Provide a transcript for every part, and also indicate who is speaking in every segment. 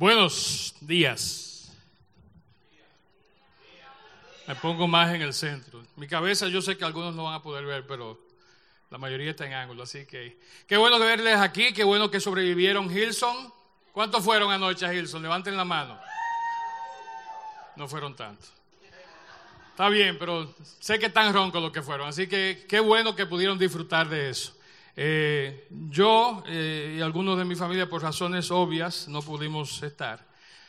Speaker 1: Buenos días. Me pongo más en el centro. Mi cabeza yo sé que algunos no van a poder ver, pero la mayoría está en ángulo, así que qué bueno verles aquí, qué bueno que sobrevivieron Hilson. ¿Cuántos fueron anoche a Hilson? Levanten la mano. No fueron tantos. Está bien, pero sé que están roncos los que fueron, así que qué bueno que pudieron disfrutar de eso. Eh, yo eh, y algunos de mi familia, por razones obvias, no pudimos estar,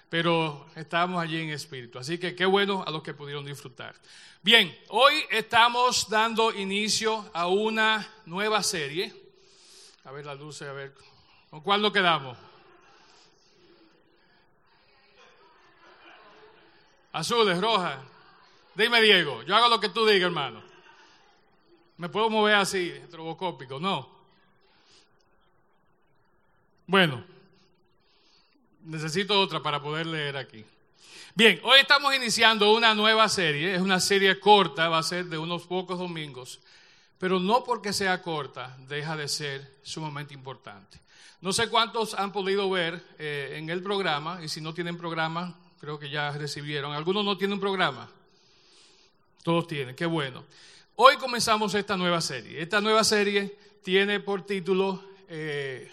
Speaker 1: pero estábamos allí en espíritu. Así que qué bueno a los que pudieron disfrutar. Bien, hoy estamos dando inicio a una nueva serie. A ver la luz, a ver. ¿Con cuál nos quedamos? Azules, rojas. Dime, Diego, yo hago lo que tú digas, hermano. ¿Me puedo mover así, trobocópico? No. Bueno, necesito otra para poder leer aquí. Bien, hoy estamos iniciando una nueva serie, es una serie corta, va a ser de unos pocos domingos, pero no porque sea corta, deja de ser sumamente importante. No sé cuántos han podido ver eh, en el programa, y si no tienen programa, creo que ya recibieron. ¿Algunos no tienen programa? Todos tienen, qué bueno. Hoy comenzamos esta nueva serie. Esta nueva serie tiene por título eh,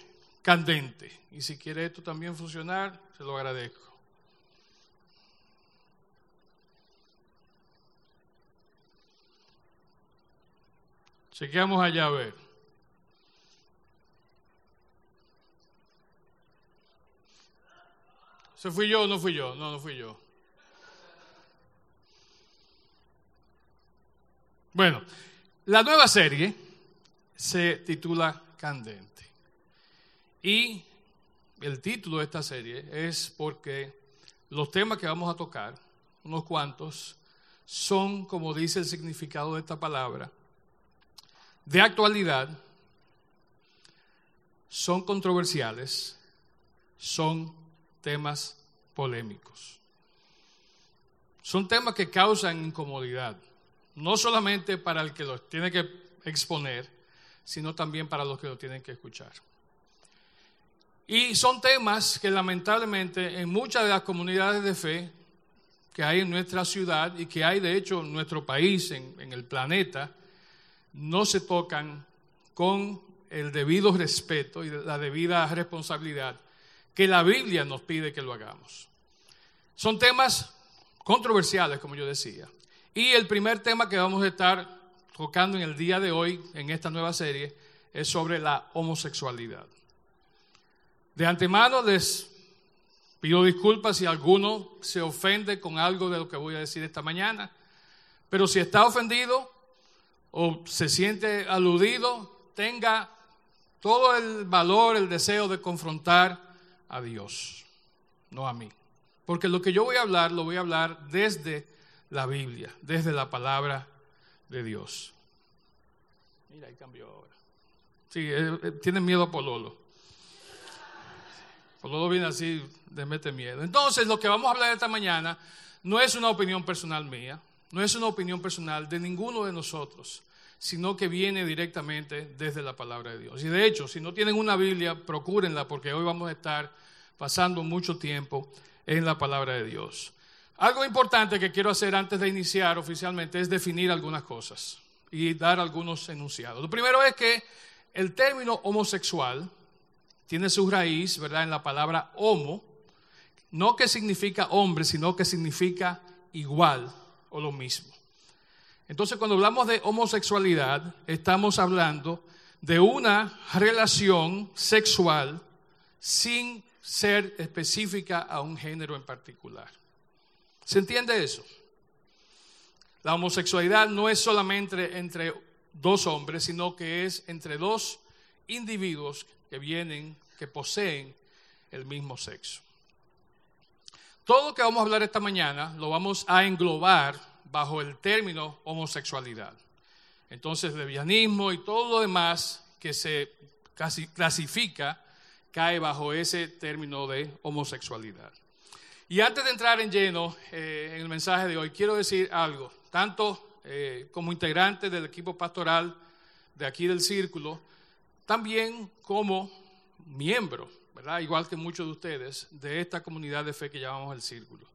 Speaker 1: candente. Y si quiere esto también funcionar, se lo agradezco. Chequeamos allá a ver. ¿Se fui yo o no fui yo? No, no fui yo. Bueno, la nueva serie se titula Candente. Y el título de esta serie es porque los temas que vamos a tocar, unos cuantos, son, como dice el significado de esta palabra, de actualidad, son controversiales, son temas polémicos. Son temas que causan incomodidad, no solamente para el que los tiene que exponer, sino también para los que lo tienen que escuchar. Y son temas que lamentablemente en muchas de las comunidades de fe que hay en nuestra ciudad y que hay de hecho en nuestro país, en, el planeta, no se tocan con el debido respeto y la debida responsabilidad que la Biblia nos pide que lo hagamos. Son temas controversiales, como yo decía. Y el primer tema que vamos a estar tocando en el día de hoy, en esta nueva serie, es sobre la homosexualidad. De antemano les pido disculpas si alguno se ofende con algo de lo que voy a decir esta mañana, pero si está ofendido o se siente aludido, tenga todo el valor, el deseo de confrontar a Dios, no a mí. Porque lo que yo voy a hablar, lo voy a hablar desde la Biblia, desde la palabra de Dios. Mira, ahí cambió ahora. Sí, eh, eh, tienen miedo a Pololo. Por lo viene así, mete miedo. Entonces, lo que vamos a hablar esta mañana no es una opinión personal mía, no es una opinión personal de ninguno de nosotros, sino que viene directamente desde la palabra de Dios. Y de hecho, si no tienen una Biblia, procúrenla porque hoy vamos a estar pasando mucho tiempo en la palabra de Dios. Algo importante que quiero hacer antes de iniciar oficialmente es definir algunas cosas y dar algunos enunciados. Lo primero es que el término homosexual tiene su raíz, ¿verdad?, en la palabra homo, no que significa hombre, sino que significa igual o lo mismo. Entonces, cuando hablamos de homosexualidad, estamos hablando de una relación sexual sin ser específica a un género en particular. ¿Se entiende eso? La homosexualidad no es solamente entre dos hombres, sino que es entre dos individuos que vienen, que poseen el mismo sexo. Todo lo que vamos a hablar esta mañana lo vamos a englobar bajo el término homosexualidad. Entonces, lesbianismo y todo lo demás que se clasifica cae bajo ese término de homosexualidad. Y antes de entrar en lleno eh, en el mensaje de hoy, quiero decir algo, tanto eh, como integrante del equipo pastoral de aquí del círculo, también como miembro ¿verdad? Igual que muchos de ustedes, de esta comunidad de fe que llamamos el Círculo.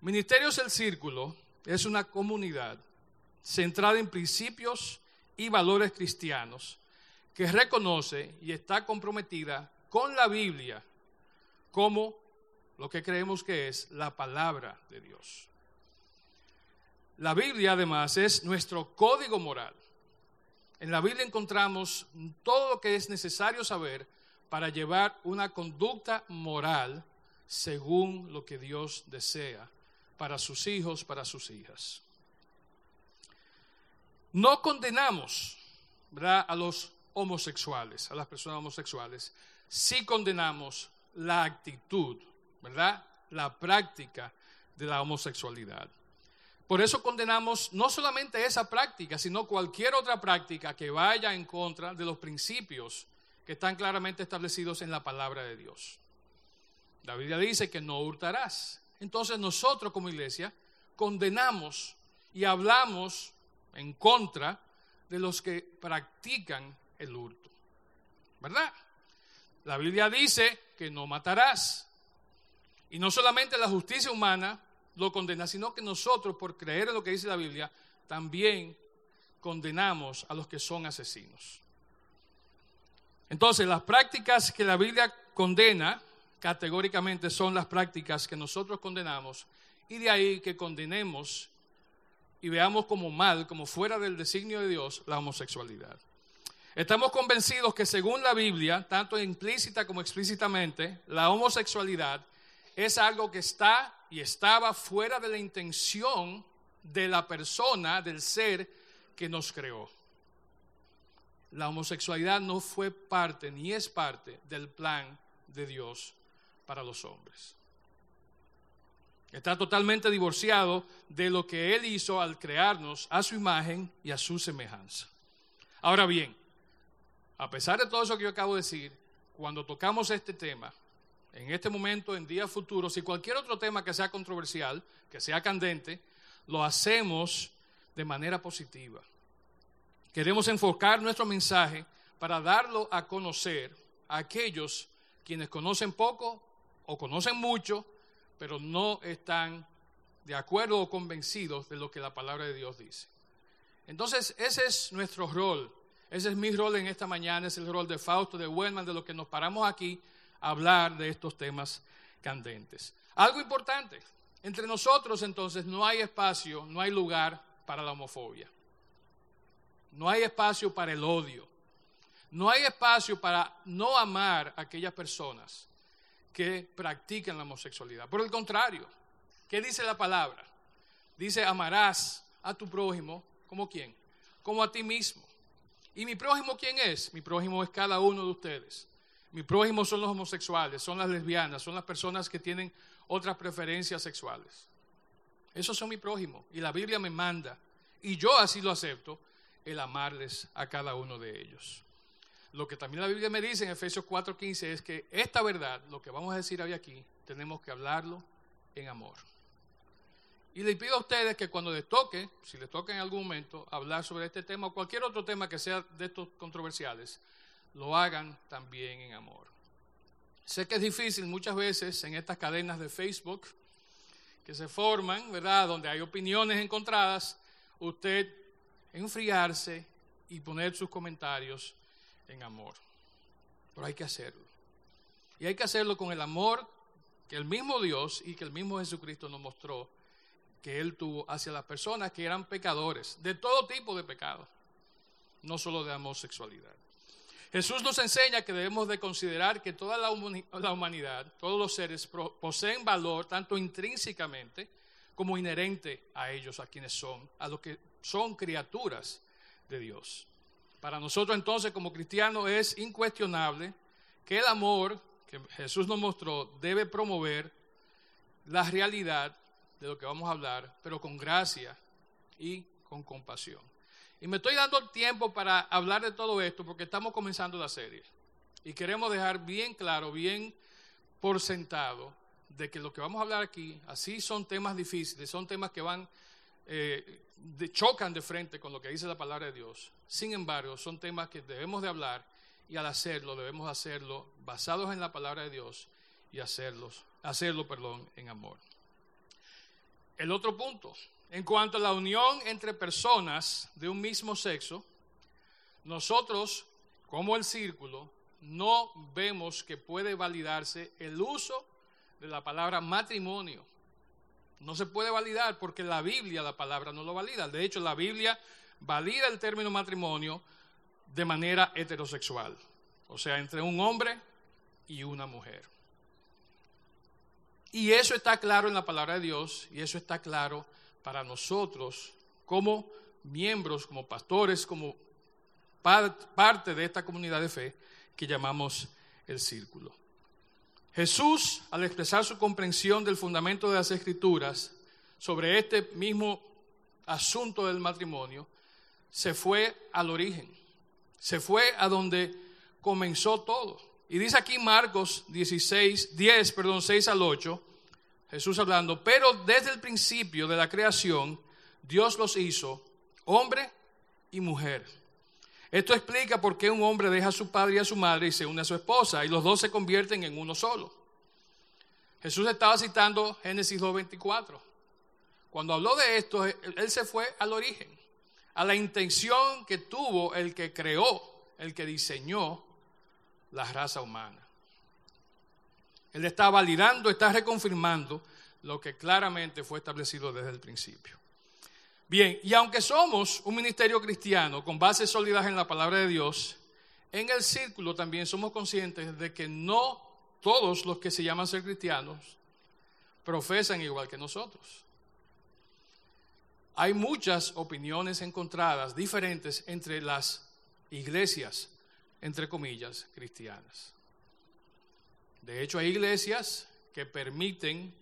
Speaker 1: Ministerios El Círculo es una comunidad centrada en principios y valores cristianos que reconoce y está comprometida con la Biblia como lo que creemos que es la palabra de Dios. La Biblia además es nuestro código moral. En la Biblia encontramos todo lo que es necesario saber para llevar una conducta moral según lo que Dios desea para sus hijos, para sus hijas. No condenamos a los homosexuales, a las personas homosexuales, sí condenamos la actitud, ¿verdad? La práctica de la homosexualidad. Por eso condenamos no solamente esa práctica, sino cualquier otra práctica que vaya en contra de los principios que están claramente establecidos en la palabra de Dios. La Biblia dice que no hurtarás. Entonces nosotros como iglesia condenamos y hablamos en contra de los que practican el hurto. ¿Verdad? La Biblia dice que no matarás. Y no solamente la justicia humana lo condena, sino que nosotros, por creer en lo que dice la Biblia, también condenamos a los que son asesinos. Entonces, las prácticas que la Biblia condena categóricamente son las prácticas que nosotros condenamos y de ahí que condenemos y veamos como mal, como fuera del designio de Dios, la homosexualidad. Estamos convencidos que según la Biblia, tanto implícita como explícitamente, la homosexualidad es algo que está y estaba fuera de la intención de la persona, del ser que nos creó. La homosexualidad no fue parte ni es parte del plan de Dios para los hombres. Está totalmente divorciado de lo que Él hizo al crearnos a su imagen y a su semejanza. Ahora bien, a pesar de todo eso que yo acabo de decir, cuando tocamos este tema, en este momento, en días futuros, y cualquier otro tema que sea controversial, que sea candente, lo hacemos de manera positiva. Queremos enfocar nuestro mensaje para darlo a conocer a aquellos quienes conocen poco o conocen mucho, pero no están de acuerdo o convencidos de lo que la palabra de Dios dice. Entonces, ese es nuestro rol. Ese es mi rol en esta mañana, es el rol de Fausto, de Wellman, de los que nos paramos aquí hablar de estos temas candentes. Algo importante, entre nosotros entonces no hay espacio, no hay lugar para la homofobia. No hay espacio para el odio. No hay espacio para no amar a aquellas personas que practican la homosexualidad. Por el contrario, ¿qué dice la palabra? Dice, amarás a tu prójimo como quién? Como a ti mismo. ¿Y mi prójimo quién es? Mi prójimo es cada uno de ustedes. Mi prójimo son los homosexuales, son las lesbianas, son las personas que tienen otras preferencias sexuales. Esos son mi prójimo. Y la Biblia me manda, y yo así lo acepto, el amarles a cada uno de ellos. Lo que también la Biblia me dice en Efesios 4:15 es que esta verdad, lo que vamos a decir hoy aquí, tenemos que hablarlo en amor. Y le pido a ustedes que cuando les toque, si les toca en algún momento, hablar sobre este tema o cualquier otro tema que sea de estos controversiales, lo hagan también en amor. Sé que es difícil muchas veces en estas cadenas de Facebook que se forman, ¿verdad? Donde hay opiniones encontradas, usted enfriarse y poner sus comentarios en amor. Pero hay que hacerlo. Y hay que hacerlo con el amor que el mismo Dios y que el mismo Jesucristo nos mostró que Él tuvo hacia las personas que eran pecadores, de todo tipo de pecado, no solo de homosexualidad. Jesús nos enseña que debemos de considerar que toda la, humanidad, todos los seres poseen valor tanto intrínsecamente como inherente a ellos, a quienes son, a los que son criaturas de Dios. Para nosotros entonces como cristianos es incuestionable que el amor que Jesús nos mostró debe promover la realidad de lo que vamos a hablar, pero con gracia y con compasión. Y me estoy dando tiempo para hablar de todo esto porque estamos comenzando la serie. Y queremos dejar bien claro, bien por sentado, de que lo que vamos a hablar aquí, así son temas difíciles, son temas que van, eh, chocan de frente con lo que dice la palabra de Dios. Sin embargo, son temas que debemos de hablar y al hacerlo debemos hacerlo basados en la palabra de Dios y hacerlos, hacerlo perdón, en amor. El otro punto, en cuanto a la unión entre personas de un mismo sexo, nosotros, como el círculo, no vemos que puede validarse el uso de la palabra matrimonio. No se puede validar porque la Biblia, la palabra, no lo valida. De hecho, la Biblia valida el término matrimonio de manera heterosexual, o sea, entre un hombre y una mujer. Y eso está claro en la palabra de Dios y eso está claro para nosotros como miembros, como pastores, como parte de esta comunidad de fe que llamamos el círculo. Jesús, al expresar su comprensión del fundamento de las escrituras sobre este mismo asunto del matrimonio, se fue al origen, se fue a donde comenzó todo. Y dice aquí Marcos 16, 10, perdón, 6 al 8, Jesús hablando, pero desde el principio de la creación, Dios los hizo hombre y mujer. Esto explica por qué un hombre deja a su padre y a su madre y se une a su esposa y los dos se convierten en uno solo. Jesús estaba citando Génesis 2.24. Cuando habló de esto, él se fue al origen, a la intención que tuvo el que creó, el que diseñó la raza humana. Él está validando, está reconfirmando lo que claramente fue establecido desde el principio. Bien, y aunque somos un ministerio cristiano con bases sólidas en la palabra de Dios, en el círculo también somos conscientes de que no todos los que se llaman ser cristianos profesan igual que nosotros. Hay muchas opiniones encontradas, diferentes entre las iglesias, entre comillas, cristianas. De hecho, hay iglesias que permiten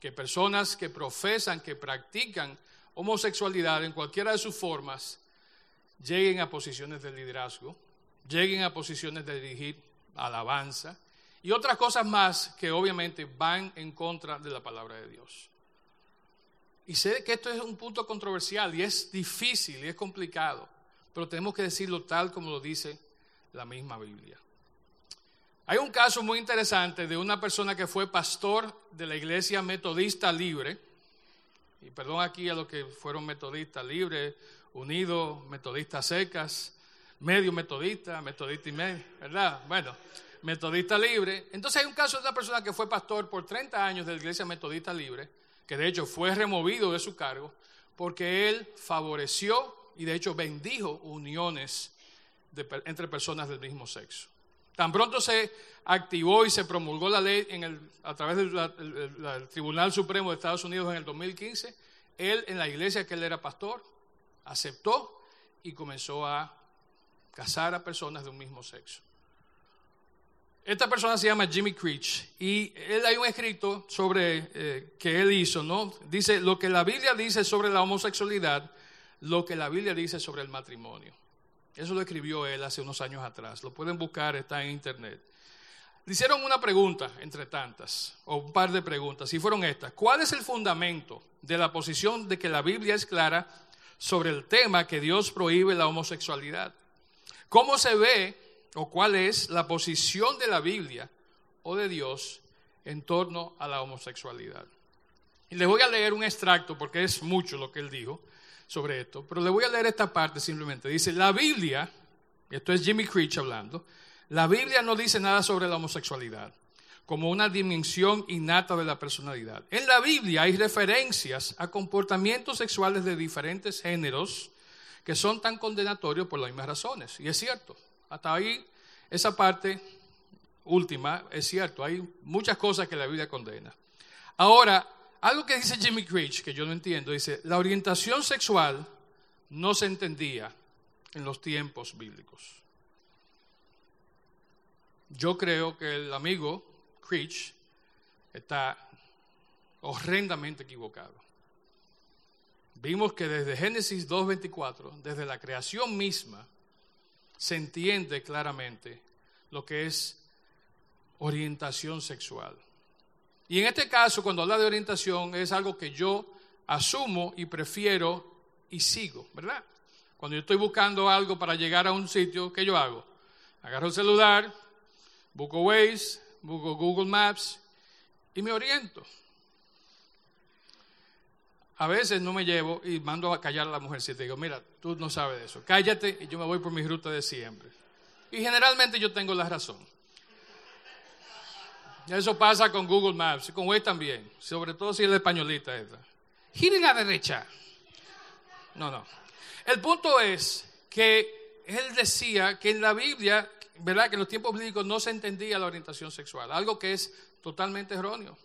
Speaker 1: que personas que profesan, que practican homosexualidad en cualquiera de sus formas, lleguen a posiciones de liderazgo, lleguen a posiciones de dirigir alabanza y otras cosas más que obviamente van en contra de la palabra de Dios. Y sé que esto es un punto controversial y es difícil y es complicado, pero tenemos que decirlo tal como lo dice la misma Biblia. Hay un caso muy interesante de una persona que fue pastor de la iglesia metodista libre, y perdón aquí a los que fueron metodistas libres, unidos, metodistas secas, medio metodista, metodista y medio, ¿verdad? Bueno, metodista libre. Entonces hay un caso de una persona que fue pastor por 30 años de la iglesia metodista libre, que de hecho fue removido de su cargo, porque él favoreció y de hecho bendijo uniones entre personas del mismo sexo. Tan pronto se activó y se promulgó la ley a través del Tribunal Supremo de Estados Unidos en el 2015, él en la iglesia que él era pastor aceptó y comenzó a casar a personas de un mismo sexo. Esta persona se llama Jimmy Creech y él hay un escrito sobre eh, que él hizo, ¿no? Dice lo que la Biblia dice sobre la homosexualidad, lo que la Biblia dice sobre el matrimonio. Eso lo escribió él hace unos años atrás. Lo pueden buscar, está en internet. Le hicieron una pregunta, entre tantas, o un par de preguntas, y fueron estas. ¿Cuál es el fundamento de la posición de que la Biblia es clara sobre el tema que Dios prohíbe la homosexualidad? ¿Cómo se ve o cuál es la posición de la Biblia o de Dios en torno a la homosexualidad? Y les voy a leer un extracto porque es mucho lo que él dijo sobre esto, pero le voy a leer esta parte simplemente. Dice, la Biblia, esto es Jimmy Creech hablando, la Biblia no dice nada sobre la homosexualidad como una dimensión innata de la personalidad. En la Biblia hay referencias a comportamientos sexuales de diferentes géneros que son tan condenatorios por las mismas razones. Y es cierto, hasta ahí esa parte última es cierto, hay muchas cosas que la Biblia condena. Ahora, algo que dice Jimmy Creech, que yo no entiendo, dice, la orientación sexual no se entendía en los tiempos bíblicos. Yo creo que el amigo Creech está horrendamente equivocado. Vimos que desde Génesis 2.24, desde la creación misma, se entiende claramente lo que es orientación sexual. Y en este caso, cuando habla de orientación, es algo que yo asumo y prefiero y sigo, ¿verdad? Cuando yo estoy buscando algo para llegar a un sitio, ¿qué yo hago? Agarro el celular, busco Waze, busco Google Maps y me oriento. A veces no me llevo y mando a callar a la mujer. Si te digo, mira, tú no sabes de eso, cállate y yo me voy por mi ruta de siempre. Y generalmente yo tengo la razón. Eso pasa con Google Maps, con Waze también, sobre todo si es la españolita esta. Gire a derecha. No, no. El punto es que él decía que en la Biblia, ¿verdad? Que en los tiempos bíblicos no se entendía la orientación sexual, algo que es totalmente erróneo.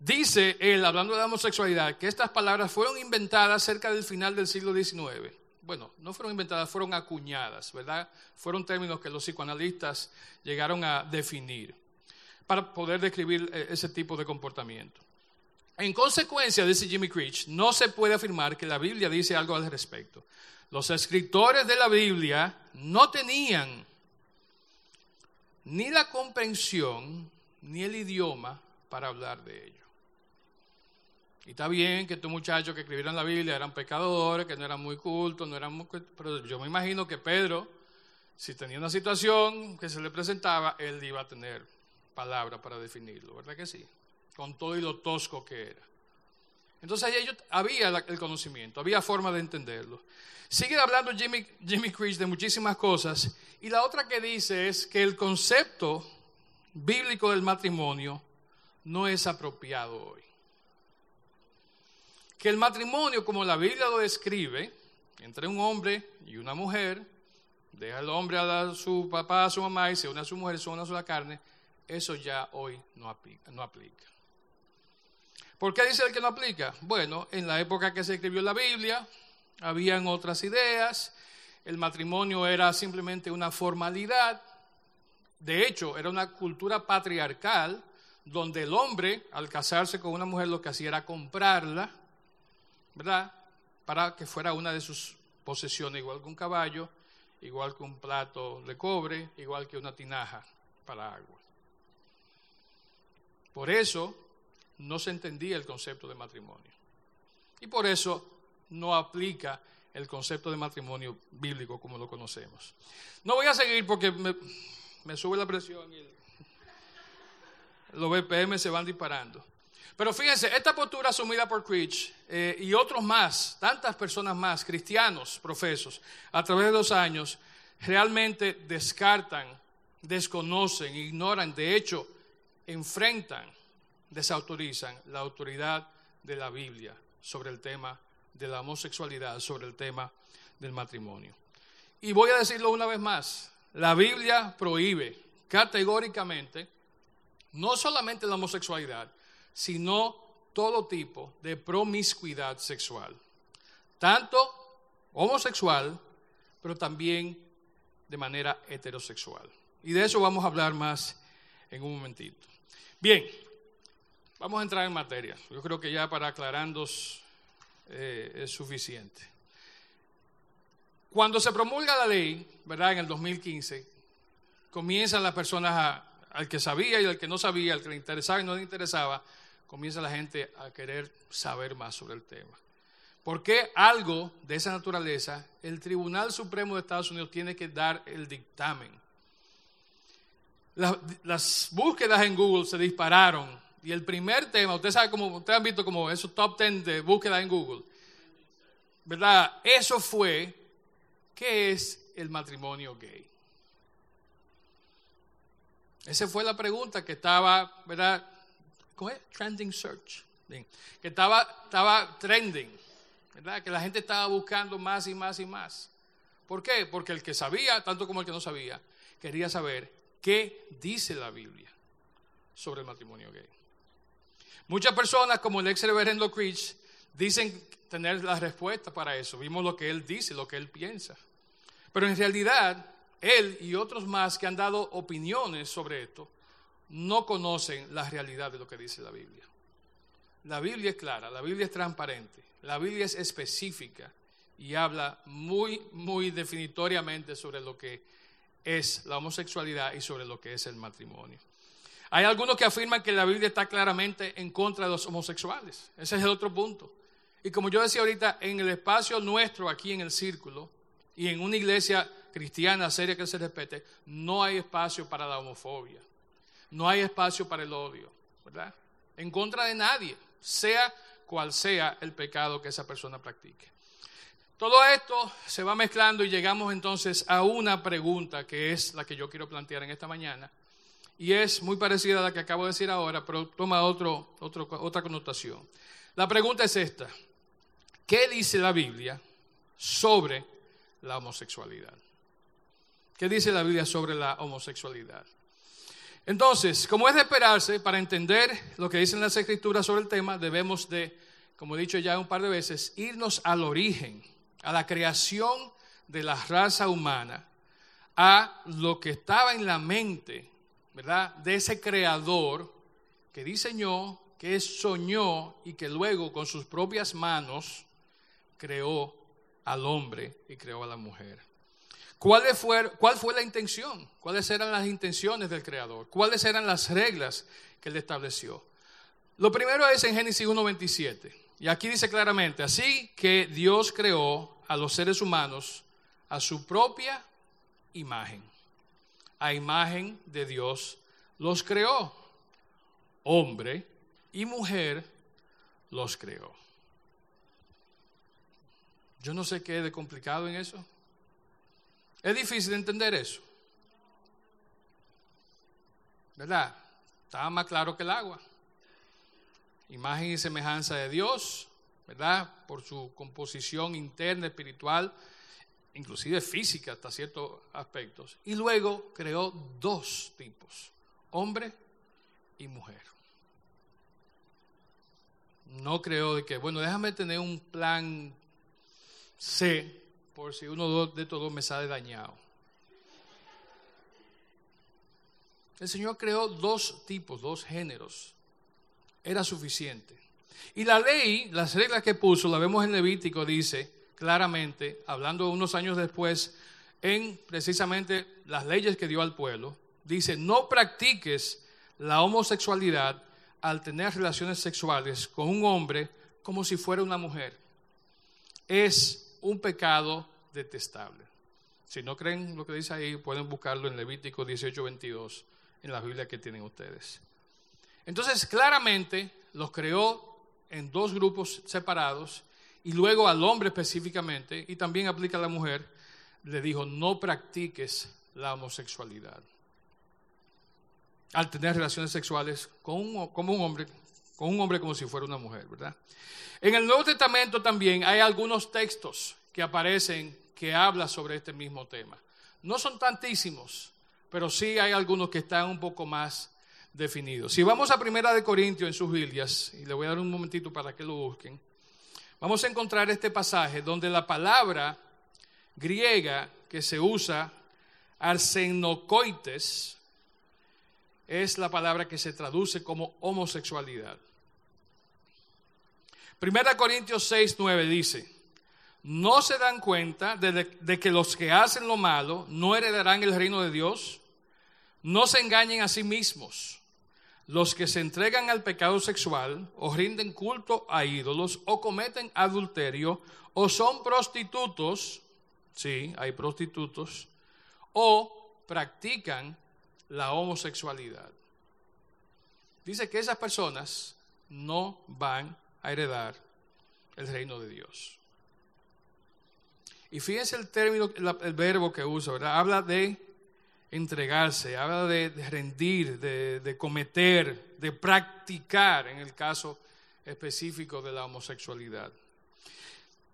Speaker 1: Dice él, hablando de la homosexualidad, que estas palabras fueron inventadas cerca del final del siglo XIX. Bueno, no fueron inventadas, fueron acuñadas, ¿verdad? Fueron términos que los psicoanalistas llegaron a definir para poder describir eh, ese tipo de comportamiento. En consecuencia, dice Jimmy Creech, no se puede afirmar que la Biblia dice algo al respecto. Los escritores de la Biblia no tenían ni la comprensión ni el idioma para hablar de ello. Y está bien que estos muchachos que escribieron la Biblia eran pecadores, que no eran muy cultos, no eran muy, pero yo me imagino que Pedro, si tenía una situación que se le presentaba, él iba a tener palabra para definirlo, ¿verdad que sí? Con todo y lo tosco que era. Entonces ellos, había el conocimiento, había forma de entenderlo. Sigue hablando Jimmy, Jimmy de muchísimas cosas y la otra que dice es que el concepto bíblico del matrimonio no es apropiado hoy que el matrimonio, como la Biblia lo describe, entre un hombre y una mujer, deja el hombre a su papá, a su mamá y se une a su mujer, son una sola carne, eso ya hoy no aplica, no aplica. ¿Por qué dice el que no aplica? Bueno, en la época que se escribió la Biblia, habían otras ideas, el matrimonio era simplemente una formalidad, de hecho, era una cultura patriarcal, donde el hombre, al casarse con una mujer, lo que hacía era comprarla, ¿verdad? Para que fuera una de sus posesiones, igual que un caballo, igual que un plato de cobre, igual que una tinaja para agua. Por eso no se entendía el concepto de matrimonio. Y por eso no aplica el concepto de matrimonio bíblico como lo conocemos. No voy a seguir porque me, sube la presión y los BPM se van disparando. Pero fíjense, esta postura asumida por Creech eh, y otros más, tantas personas más, cristianos, profesos, a través de los años, realmente descartan, desconocen, ignoran, de hecho, enfrentan, desautorizan la autoridad de la Biblia sobre el tema de la homosexualidad, sobre el tema del matrimonio. Y voy a decirlo una vez más, la Biblia prohíbe categóricamente no solamente la homosexualidad, sino todo tipo de promiscuidad sexual, tanto homosexual, pero también de manera heterosexual. Y de eso vamos a hablar más en un momentito. Bien, vamos a entrar en materia. Yo creo que ya para aclarando eh, es suficiente. Cuando se promulga la ley, ¿verdad? En el 2015, comienzan las personas al que sabía y al que no sabía, al que le interesaba y no le interesaba, comienza la gente a querer saber más sobre el tema. ¿Por qué algo de esa naturaleza el Tribunal Supremo de Estados Unidos tiene que dar el dictamen? Las, búsquedas en Google se dispararon y el primer tema, ustedes saben como, ustedes han visto como esos top 10 de búsqueda en Google, ¿verdad? Eso fue, ¿qué es el matrimonio gay? Esa fue la pregunta que estaba, ¿verdad? ¿Cómo es? Trending search. Que estaba, estaba trending, ¿verdad? Que la gente estaba buscando más y más y más. ¿Por qué? Porque el que sabía, tanto como el que no sabía, quería saber qué dice la Biblia sobre el matrimonio gay. Muchas personas, como el ex reverendo Creech, dicen tener la respuesta para eso. Vimos lo que él dice, lo que él piensa. Pero en realidad, él y otros más que han dado opiniones sobre esto, no conocen la realidad de lo que dice la Biblia. La Biblia es clara, la Biblia es transparente, la Biblia es específica y habla muy, muy definitoriamente sobre lo que es la homosexualidad y sobre lo que es el matrimonio. Hay algunos que afirman que la Biblia está claramente en contra de los homosexuales. Ese es el otro punto. Y como yo decía ahorita, en el espacio nuestro aquí en el círculo y en una iglesia cristiana seria que se respete, no hay espacio para la homofobia, no hay espacio para el odio, ¿verdad? En contra de nadie, sea cual sea el pecado que esa persona practique. Todo esto se va mezclando y llegamos entonces a una pregunta que es la que yo quiero plantear en esta mañana. Y es muy parecida a la que acabo de decir ahora, pero toma otro, otra connotación. La pregunta es esta. ¿Qué dice la Biblia sobre la homosexualidad? ¿Qué dice la Biblia sobre la homosexualidad? Entonces, como es de esperarse, para entender lo que dicen las escrituras sobre el tema, debemos de, como he dicho ya un par de veces, irnos al origen a la creación de la raza humana, a lo que estaba en la mente, ¿verdad? De ese creador que diseñó, que soñó y que luego con sus propias manos creó al hombre y creó a la mujer. ¿Cuál fue, ¿Cuál fue la intención? ¿Cuáles eran las intenciones del creador? ¿Cuáles eran las reglas que él estableció? Lo primero es en Génesis 1.27. Y aquí dice claramente, así que Dios creó a los seres humanos a su propia imagen. A imagen de Dios los creó. Hombre y mujer los creó. Yo no sé qué de complicado en eso. Es difícil entender eso. ¿Verdad? Estaba más claro que el agua. Imagen y semejanza de Dios, ¿verdad? Por su composición interna, espiritual, inclusive física hasta ciertos aspectos. Y luego creó dos tipos, hombre y mujer. No creó de que, bueno, déjame tener un plan C por si uno de todos me sale dañado. El Señor creó dos tipos, dos géneros. Era suficiente. Y la ley, las reglas que puso, la vemos en Levítico, dice claramente, hablando unos años después, en precisamente las leyes que dio al pueblo, dice, no practiques la homosexualidad al tener relaciones sexuales con un hombre como si fuera una mujer. Es un pecado detestable. Si no creen lo que dice ahí, pueden buscarlo en Levítico 18, 22, en la Biblia que tienen ustedes. Entonces, claramente los creó en dos grupos separados y luego al hombre específicamente, y también aplica a la mujer, le dijo, no practiques la homosexualidad. Al tener relaciones sexuales con un, como un hombre, con un hombre como si fuera una mujer, ¿verdad? En el Nuevo Testamento también hay algunos textos que aparecen que hablan sobre este mismo tema. No son tantísimos, pero sí hay algunos que están un poco más definido. Si vamos a Primera de Corintios en sus Biblias, y le voy a dar un momentito para que lo busquen, vamos a encontrar este pasaje donde la palabra griega que se usa, arsenocoites, es la palabra que se traduce como homosexualidad. Primera Corintios 6, 9 dice, ¿no se dan cuenta de, de que los que hacen lo malo no heredarán el reino de Dios? No se engañen a sí mismos los que se entregan al pecado sexual o rinden culto a ídolos o cometen adulterio o son prostitutos, sí, hay prostitutos, o practican la homosexualidad. Dice que esas personas no van a heredar el reino de Dios. Y fíjense el término, el verbo que usa, ¿verdad? Habla de entregarse, habla de, rendir, de, cometer, de practicar en el caso específico de la homosexualidad.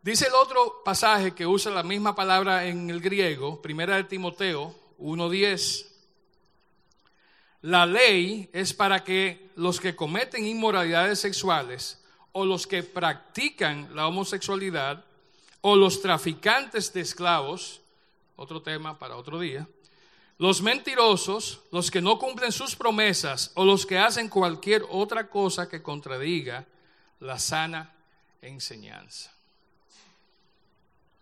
Speaker 1: Dice el otro pasaje que usa la misma palabra en el griego, primera de Timoteo 1.10. La ley es para que los que cometen inmoralidades sexuales o los que practican la homosexualidad o los traficantes de esclavos, otro tema para otro día, los mentirosos, los que no cumplen sus promesas o los que hacen cualquier otra cosa que contradiga la sana enseñanza.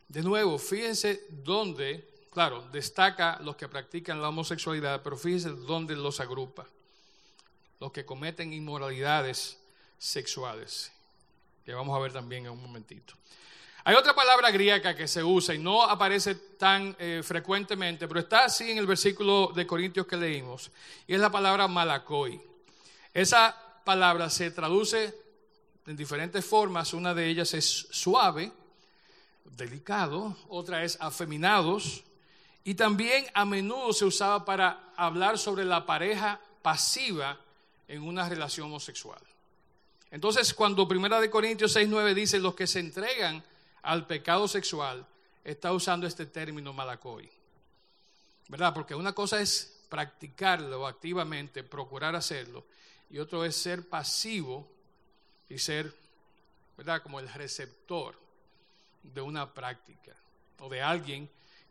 Speaker 1: De nuevo, fíjense dónde, claro, destaca los que practican la homosexualidad, pero fíjense dónde los agrupa. Los que cometen inmoralidades sexuales, que vamos a ver también en un momentito. Hay otra palabra griega que se usa y no aparece tan eh, frecuentemente, pero está así en el versículo de Corintios que leímos, y es la palabra malakoi. Esa palabra se traduce en diferentes formas, una de ellas es suave, delicado, otra es afeminados, y también a menudo se usaba para hablar sobre la pareja pasiva en una relación homosexual. Entonces, cuando Primera de Corintios 6:9 dice los que se entregan al pecado sexual, está usando este término malacoy. ¿Verdad? Porque una cosa es practicarlo activamente, procurar hacerlo, y otro es ser pasivo y ser, ¿verdad? Como el receptor de una práctica o de alguien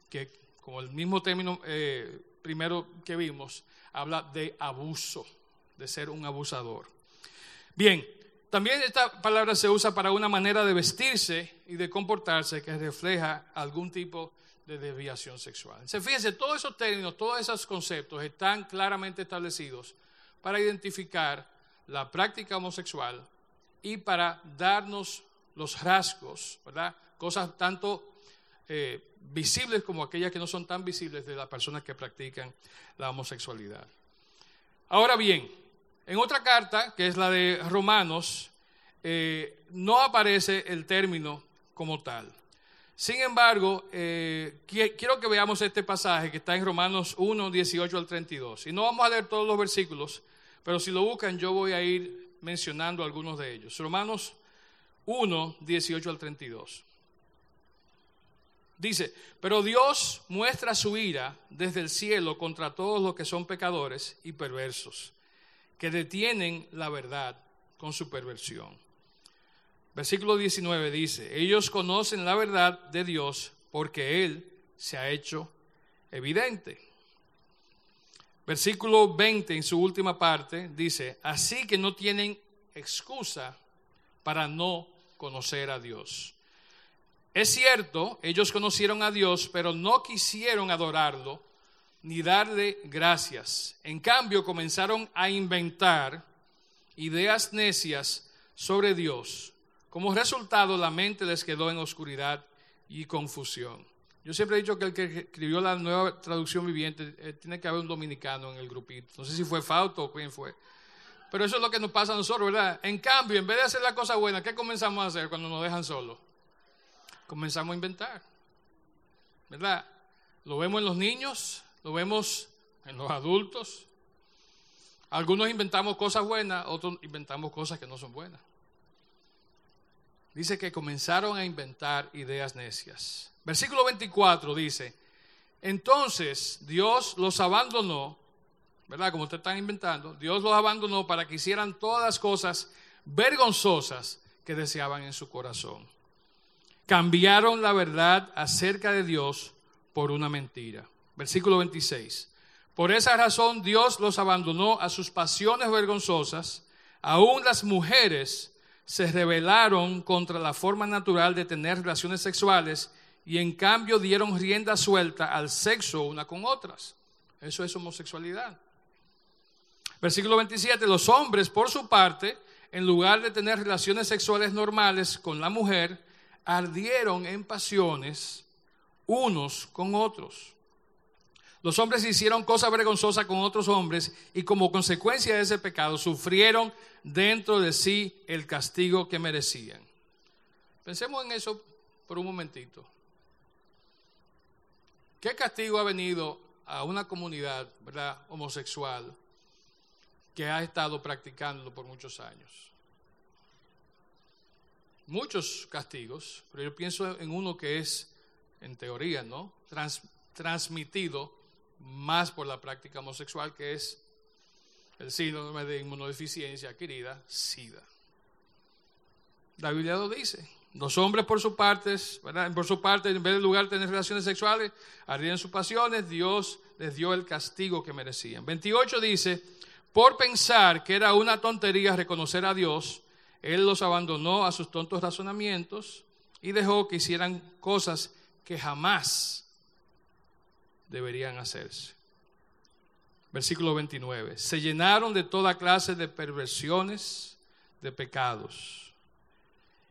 Speaker 1: que, como el mismo término eh, primero que vimos, habla de abuso, de ser un abusador. Bien, también esta palabra se usa para una manera de vestirse y de comportarse que refleja algún tipo de desviación sexual. Se fíjense, todos esos términos, todos esos conceptos están claramente establecidos para identificar la práctica homosexual y para darnos los rasgos, ¿verdad? Cosas tanto eh, visibles como aquellas que no son tan visibles de las personas que practican la homosexualidad. Ahora bien, en otra carta, que es la de Romanos, eh, no aparece el término como tal. Sin embargo, eh, quiero que veamos este pasaje que está en Romanos 1, 18 al 32. Y no vamos a leer todos los versículos, pero si lo buscan yo voy a ir mencionando algunos de ellos. Romanos 1, 18 al 32. Dice, pero Dios muestra su ira desde el cielo contra todos los que son pecadores y perversos que detienen la verdad con su perversión. Versículo 19 dice, ellos conocen la verdad de Dios porque Él se ha hecho evidente. Versículo 20 en su última parte dice, así que no tienen excusa para no conocer a Dios. Es cierto, ellos conocieron a Dios, pero no quisieron adorarlo ni darle gracias. En cambio, comenzaron a inventar ideas necias sobre Dios. Como resultado, la mente les quedó en oscuridad y confusión. Yo siempre he dicho que el que escribió la nueva traducción viviente eh, tiene que haber un dominicano en el grupito. No sé si fue Fausto o quién fue. Pero eso es lo que nos pasa a nosotros, ¿verdad? En cambio, en vez de hacer la cosa buena, ¿qué comenzamos a hacer cuando nos dejan solos? Comenzamos a inventar. ¿Verdad? Lo vemos en los niños, lo vemos en los adultos. Algunos inventamos cosas buenas, otros inventamos cosas que no son buenas. Dice que comenzaron a inventar ideas necias. Versículo 24 dice, entonces Dios los abandonó, ¿verdad? Como ustedes están inventando, Dios los abandonó para que hicieran todas las cosas vergonzosas que deseaban en su corazón. Cambiaron la verdad acerca de Dios por una mentira. Versículo 26. Por esa razón Dios los abandonó a sus pasiones vergonzosas. Aún las mujeres se rebelaron contra la forma natural de tener relaciones sexuales y en cambio dieron rienda suelta al sexo una con otras. Eso es homosexualidad. Versículo 27. Los hombres, por su parte, en lugar de tener relaciones sexuales normales con la mujer, ardieron en pasiones unos con otros los hombres hicieron cosas vergonzosas con otros hombres y como consecuencia de ese pecado sufrieron dentro de sí el castigo que merecían. Pensemos en eso por un momentito. ¿Qué castigo ha venido a una comunidad ¿verdad? homosexual que ha estado practicándolo por muchos años? Muchos castigos, pero yo pienso en uno que es, en teoría, ¿no? transmitido más por la práctica homosexual, que es el síndrome de inmunodeficiencia adquirida, SIDA. La Biblia lo dice. Los hombres por su parte, por su parte, en vez de lugar tener relaciones sexuales, ardían sus pasiones, Dios les dio el castigo que merecían. 28 dice, por pensar que era una tontería reconocer a Dios, Él los abandonó a sus tontos razonamientos y dejó que hicieran cosas que jamás deberían hacerse. Versículo 29. Se llenaron de toda clase de perversiones, de pecados.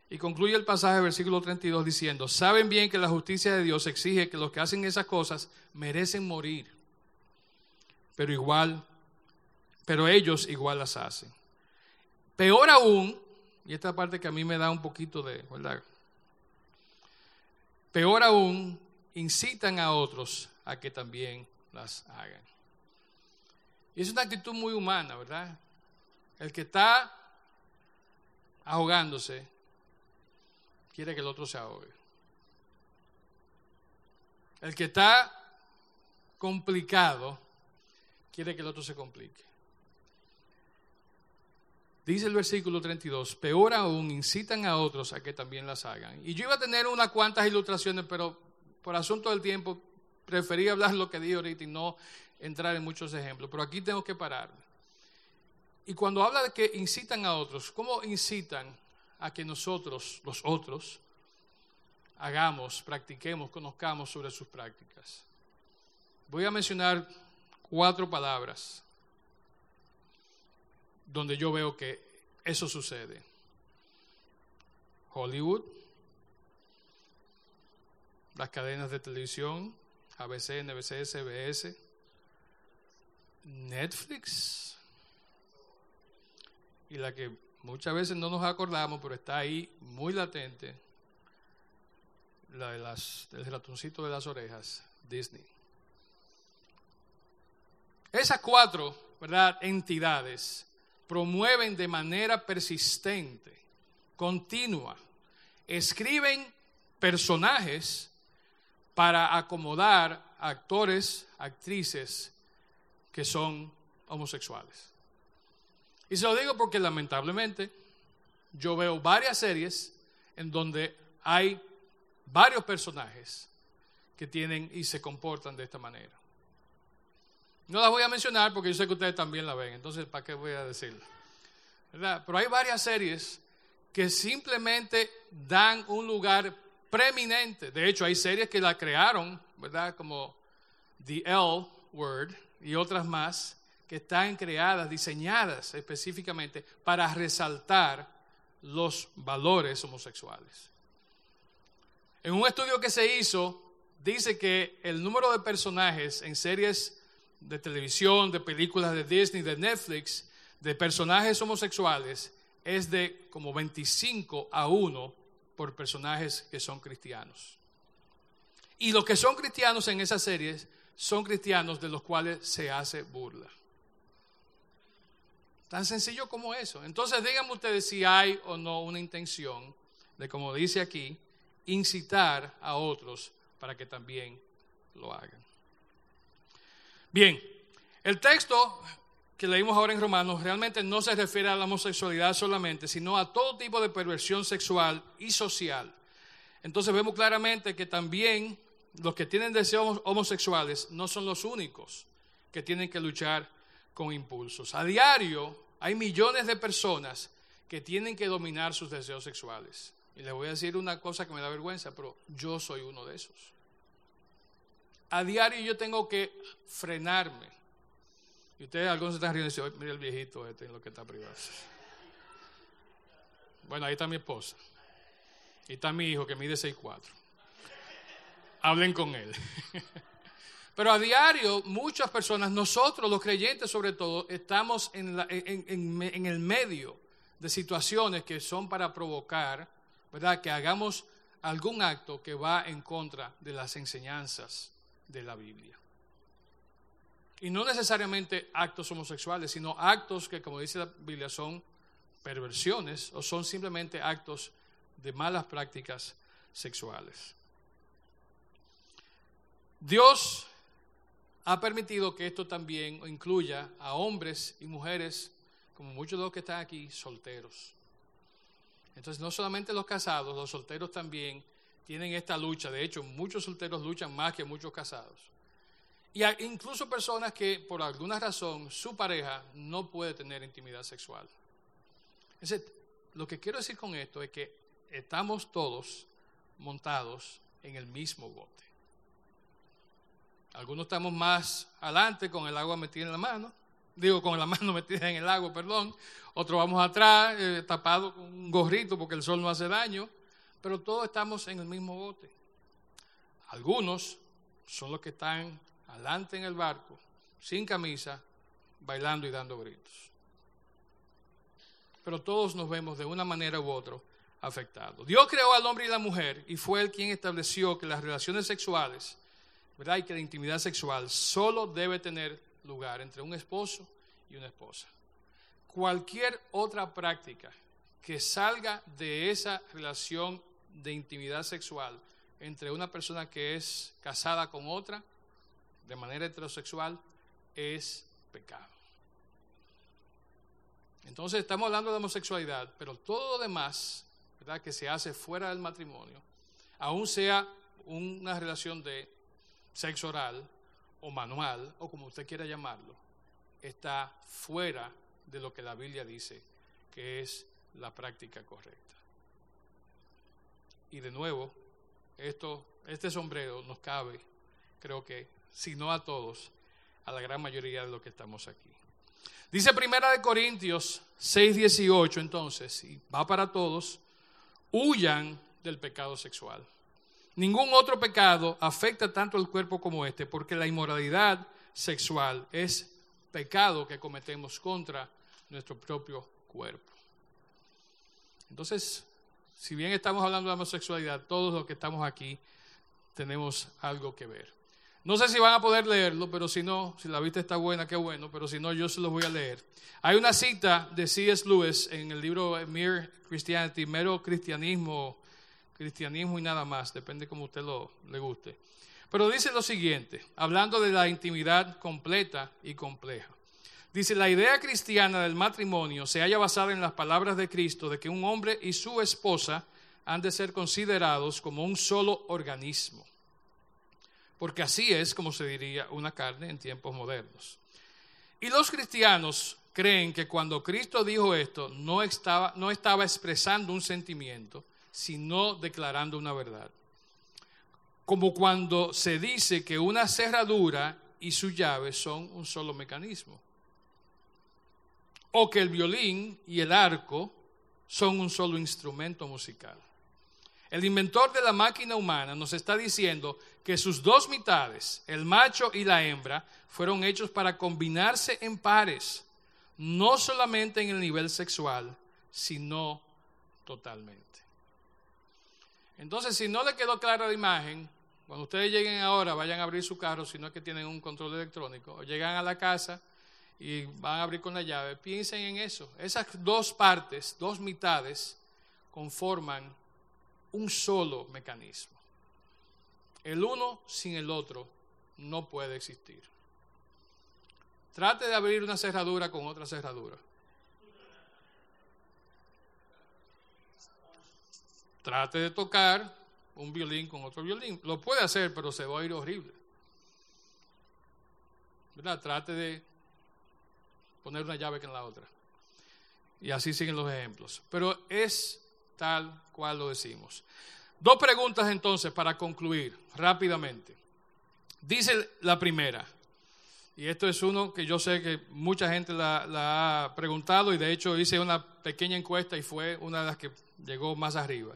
Speaker 1: Y concluye el pasaje, versículo 32, diciendo, saben bien que la justicia de Dios exige que los que hacen esas cosas merecen morir, pero igual, pero ellos igual las hacen. Peor aún, y esta parte que a mí me da un poquito de, ¿verdad? Peor aún, incitan a otros a que también las hagan. Y es una actitud muy humana, ¿verdad? El que está ahogándose quiere que el otro se ahogue. El que está complicado quiere que el otro se complique. Dice el versículo 32, peor aún, incitan a otros a que también las hagan. Y yo iba a tener unas cuantas ilustraciones, pero por asunto del tiempo preferí hablar lo que dije ahorita y no entrar en muchos ejemplos. Pero aquí tengo que pararme. Y cuando habla de que incitan a otros, ¿cómo incitan a que nosotros, los otros, hagamos, practiquemos, conozcamos sobre sus prácticas? Voy a mencionar cuatro palabras donde yo veo que eso sucede. Hollywood, las cadenas de televisión, ABC, NBC, CBS, Netflix, y la que muchas veces no nos acordamos, pero está ahí muy latente, la del ratoncito de las orejas, Disney. Esas cuatro ¿verdad? entidades promueven de manera persistente, continua, escriben personajes para acomodar actores, actrices que son homosexuales. Y se lo digo porque lamentablemente yo veo varias series en donde hay varios personajes que tienen y se comportan de esta manera. No las voy a mencionar porque yo sé que ustedes también la ven, entonces ¿para qué voy a decirla? Pero hay varias series que simplemente dan un lugar De hecho, hay series que la crearon, ¿verdad? Como The L Word y otras más, que están creadas, diseñadas específicamente para resaltar los valores homosexuales. En un estudio que se hizo, dice que el número de personajes en series de televisión, de películas de Disney, de Netflix, de personajes homosexuales, es de como 25 a 1 por personajes que son cristianos. Y los que son cristianos en esas series son cristianos de los cuales se hace burla. Tan sencillo como eso. Entonces díganme ustedes si hay o no una intención de, como dice aquí, incitar a otros para que también lo hagan. Bien, el texto que leímos ahora en Romanos realmente no se refiere a la homosexualidad solamente, sino a todo tipo de perversión sexual y social. Entonces vemos claramente que también los que tienen deseos homosexuales no son los únicos que tienen que luchar con impulsos. A diario hay millones de personas que tienen que dominar sus deseos sexuales. Y les voy a decir una cosa que me da vergüenza, pero yo soy uno de esos. A diario yo tengo que frenarme. Y ustedes, algunos están riendo y dicen, mira el viejito este en lo que está privado. Bueno, ahí está mi esposa. Y está mi hijo que mide 6'4". Hablen con él. Pero a diario muchas personas, nosotros los creyentes sobre todo, estamos en, el medio de situaciones que son para provocar, ¿verdad? Que hagamos algún acto que va en contra de las enseñanzas de la Biblia. Y no necesariamente actos homosexuales, sino actos que, como dice la Biblia, son perversiones o son simplemente actos de malas prácticas sexuales. Dios ha permitido que esto también incluya a hombres y mujeres, como muchos de los que están aquí, solteros. Entonces, no solamente los casados, los solteros también tienen esta lucha. De hecho, muchos solteros luchan más que muchos casados. Y hay incluso personas que, por alguna razón, su pareja no puede tener intimidad sexual. Entonces, lo que quiero decir con esto es que estamos todos montados en el mismo bote. Algunos estamos más adelante con el agua metida en la mano digo, con la mano metida en el agua, perdón, otros vamos atrás, eh, tapados con un gorrito porque el sol no hace daño, pero todos estamos en el mismo bote. Algunos son los que están adelante en el barco, sin camisa, bailando y dando gritos. Pero todos nos vemos de una manera u otra afectados. Dios creó al hombre y la mujer y fue él quien estableció que las relaciones sexuales, ¿verdad? Y que la intimidad sexual solo debe tener lugar entre un esposo y una esposa. Cualquier otra práctica que salga de esa relación de intimidad sexual entre una persona que es casada con otra de manera heterosexual es pecado. Entonces estamos hablando de homosexualidad, pero todo lo demás, ¿verdad? que se hace fuera del matrimonio, aún sea una relación de sexo oral o manual, o como usted quiera llamarlo, está fuera de lo que la Biblia dice que es la práctica correcta. Y de nuevo, esto, este sombrero nos cabe, creo que, si no a todos, a la gran mayoría de los que estamos aquí. Dice Primera de Corintios 6:18 entonces, y va para todos, huyan del pecado sexual. Ningún otro pecado afecta tanto al cuerpo como este, porque la inmoralidad sexual es pecado que cometemos contra nuestro propio cuerpo. Entonces, si bien estamos hablando de homosexualidad, todos los que estamos aquí tenemos algo que ver. No sé si van a poder leerlo, pero si no, si la vista está buena, qué bueno, pero si no, yo se los voy a leer. Hay una cita de C.S. Lewis en el libro Mere Christianity, mero cristianismo, cristianismo y nada más, depende como usted lo le guste. Pero dice lo siguiente, hablando de la intimidad completa y compleja. Dice, la idea cristiana del matrimonio se halla basada en las palabras de Cristo de que un hombre y su esposa han de ser considerados como un solo organismo porque así es como se diría una carne en tiempos modernos. Y los cristianos creen que cuando Cristo dijo esto, no estaba, no estaba expresando un sentimiento, sino declarando una verdad. Como cuando se dice que una cerradura y su llave son un solo mecanismo. O que el violín y el arco son un solo instrumento musical. El inventor de la máquina humana nos está diciendo que sus dos mitades, el macho y la hembra, fueron hechos para combinarse en pares, no solamente en el nivel sexual, sino totalmente. Entonces, si no le quedó clara la imagen, cuando ustedes lleguen ahora, vayan a abrir su carro, si no es que tienen un control electrónico, o llegan a la casa y van a abrir con la llave, piensen en eso. Esas dos partes, dos mitades, conforman un solo mecanismo. El uno sin el otro no puede existir. Trate de abrir una cerradura con otra cerradura. Trate de tocar un violín con otro violín. Lo puede hacer, pero se va a ir horrible. ¿Verdad? Trate de poner una llave que en la otra. Y así siguen los ejemplos. Pero es tal cual lo decimos. Dos preguntas entonces para concluir rápidamente. Dice la primera, y esto es uno que yo sé que mucha gente la, ha preguntado y de hecho hice una pequeña encuesta y fue una de las que llegó más arriba.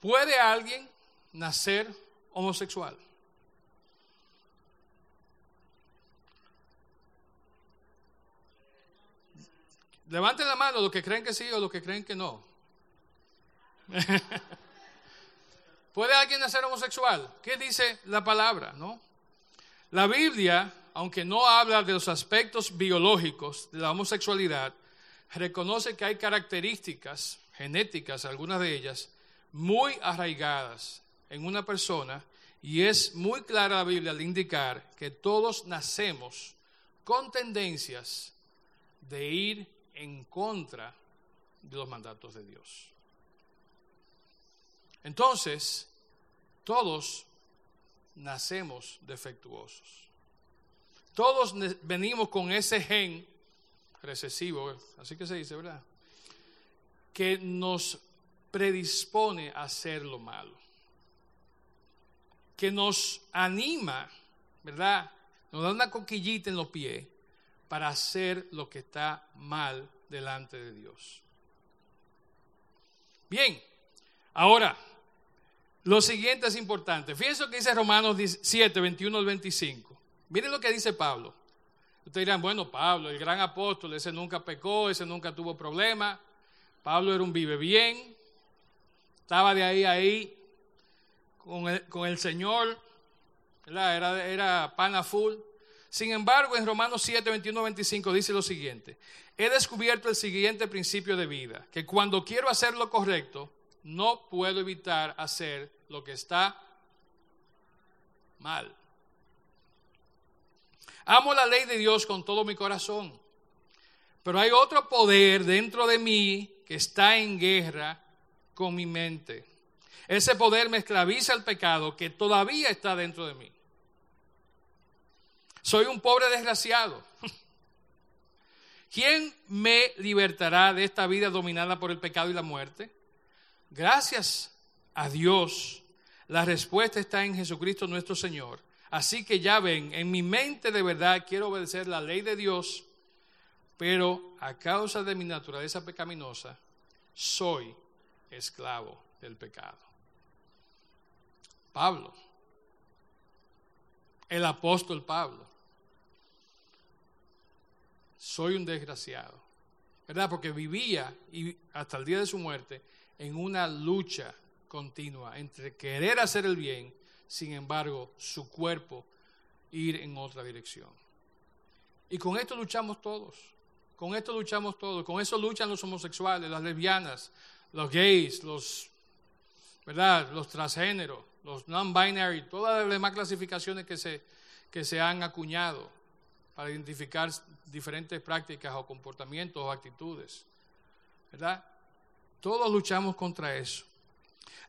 Speaker 1: ¿Puede alguien nacer homosexual? Levanten la mano los que creen que sí o los que creen que no. ¿Puede alguien nacer homosexual? ¿Qué dice la palabra? ¿No? La Biblia, aunque no habla de los aspectos biológicos de la homosexualidad, reconoce que hay características genéticas, algunas de ellas, muy arraigadas en una persona y es muy clara la Biblia al indicar que todos nacemos con tendencias de ir en contra de los mandatos de Dios. Entonces, todos nacemos defectuosos. Todos venimos con ese gen recesivo, así que se dice, ¿verdad? Que nos predispone a hacer lo malo. Que nos anima, ¿verdad? Nos da una coquillita en los pies para hacer lo que está mal delante de Dios. Bien, ahora, lo siguiente es importante. Fíjense lo que dice Romanos 7, 21 al 25. Miren lo que dice Pablo. Ustedes dirán, bueno, Pablo, el gran apóstol, ese nunca pecó, ese nunca tuvo problema. Pablo era un vive bien, estaba de ahí a ahí con el, con el Señor, Era, era pana full. Sin embargo, en Romanos 7, 21, 25 dice lo siguiente, he descubierto el siguiente principio de vida, que cuando quiero hacer lo correcto, no puedo evitar hacer lo que está mal. Amo la ley de Dios con todo mi corazón, pero hay otro poder dentro de mí que está en guerra con mi mente. Ese poder me esclaviza el pecado que todavía está dentro de mí. Soy un pobre desgraciado. ¿Quién me libertará de esta vida dominada por el pecado y la muerte? Gracias a Dios, la respuesta está en Jesucristo nuestro Señor. Así que ya ven, en mi mente de verdad quiero obedecer la ley de Dios, pero a causa de mi naturaleza pecaminosa, soy esclavo del pecado. Pablo, el apóstol Pablo, soy un desgraciado, ¿verdad? Porque vivía y hasta el día de su muerte en una lucha continua entre querer hacer el bien, sin embargo, su cuerpo ir en otra dirección. Y con esto luchamos todos. Con esto luchamos todos. Con eso luchan los homosexuales, las lesbianas, los gays, los, ¿verdad? los transgéneros, los non-binary, todas las demás clasificaciones que se, que se han acuñado para identificar diferentes prácticas o comportamientos o actitudes. ¿Verdad? Todos luchamos contra eso.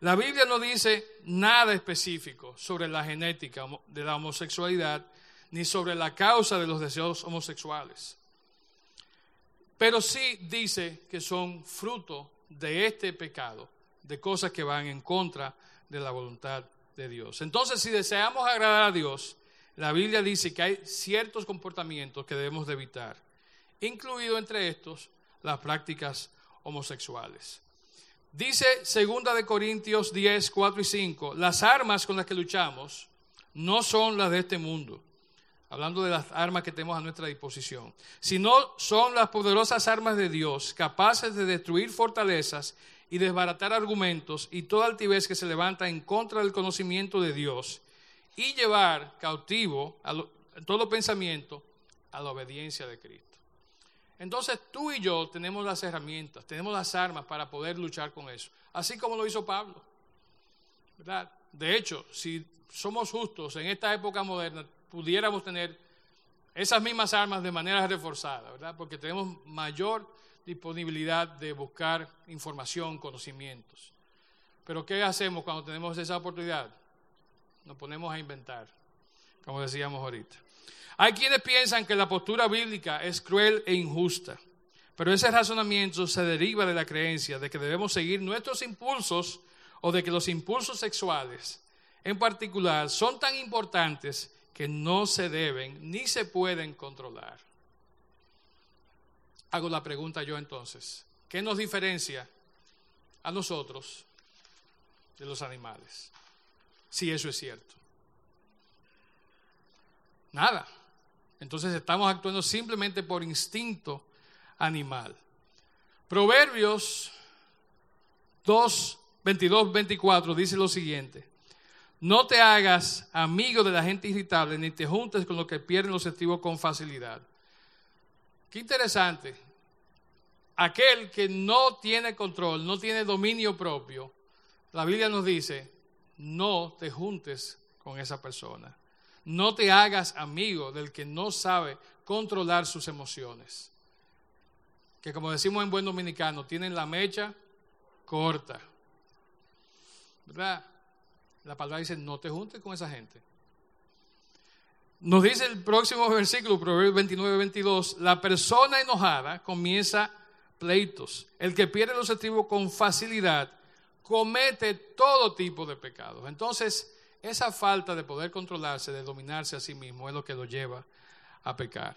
Speaker 1: La Biblia no dice nada específico sobre la genética de la homosexualidad ni sobre la causa de los deseos homosexuales. Pero sí dice que son fruto de este pecado, de cosas que van en contra de la voluntad de Dios. Entonces, si deseamos agradar a Dios, la Biblia dice que hay ciertos comportamientos que debemos de evitar, incluido entre estos las prácticas homosexuales. Dice segunda de Corintios 10, 4 y 5, las armas con las que luchamos no son las de este mundo, hablando de las armas que tenemos a nuestra disposición, sino son las poderosas armas de Dios, capaces de destruir fortalezas y desbaratar argumentos y toda altivez que se levanta en contra del conocimiento de Dios y llevar cautivo a todo pensamiento a la obediencia de Cristo. Entonces tú y yo tenemos las herramientas, tenemos las armas para poder luchar con eso, así como lo hizo Pablo. ¿verdad? De hecho, si somos justos en esta época moderna, pudiéramos tener esas mismas armas de manera reforzada, ¿verdad? Porque tenemos mayor disponibilidad de buscar información, conocimientos. Pero ¿qué hacemos cuando tenemos esa oportunidad? Nos ponemos a inventar, como decíamos ahorita. Hay quienes piensan que la postura bíblica es cruel e injusta, pero ese razonamiento se deriva de la creencia de que debemos seguir nuestros impulsos o de que los impulsos sexuales en particular son tan importantes que no se deben ni se pueden controlar. Hago la pregunta yo entonces, ¿qué nos diferencia a nosotros de los animales? Si eso es cierto. Nada. Entonces estamos actuando simplemente por instinto animal. Proverbios 2, 22, 24 dice lo siguiente. No te hagas amigo de la gente irritable, ni te juntes con los que pierden los estribos con facilidad. Qué interesante. Aquel que no tiene control, no tiene dominio propio, la Biblia nos dice, no te juntes con esa persona. No te hagas amigo del que no sabe controlar sus emociones. Que como decimos en buen dominicano, tienen la mecha corta. ¿Verdad? La palabra dice, no te juntes con esa gente. Nos dice el próximo versículo, Proverbios 29, 22, la persona enojada comienza pleitos. El que pierde los estribos con facilidad comete todo tipo de pecados. Entonces, esa falta de poder controlarse, de dominarse a sí mismo, es lo que lo lleva a pecar.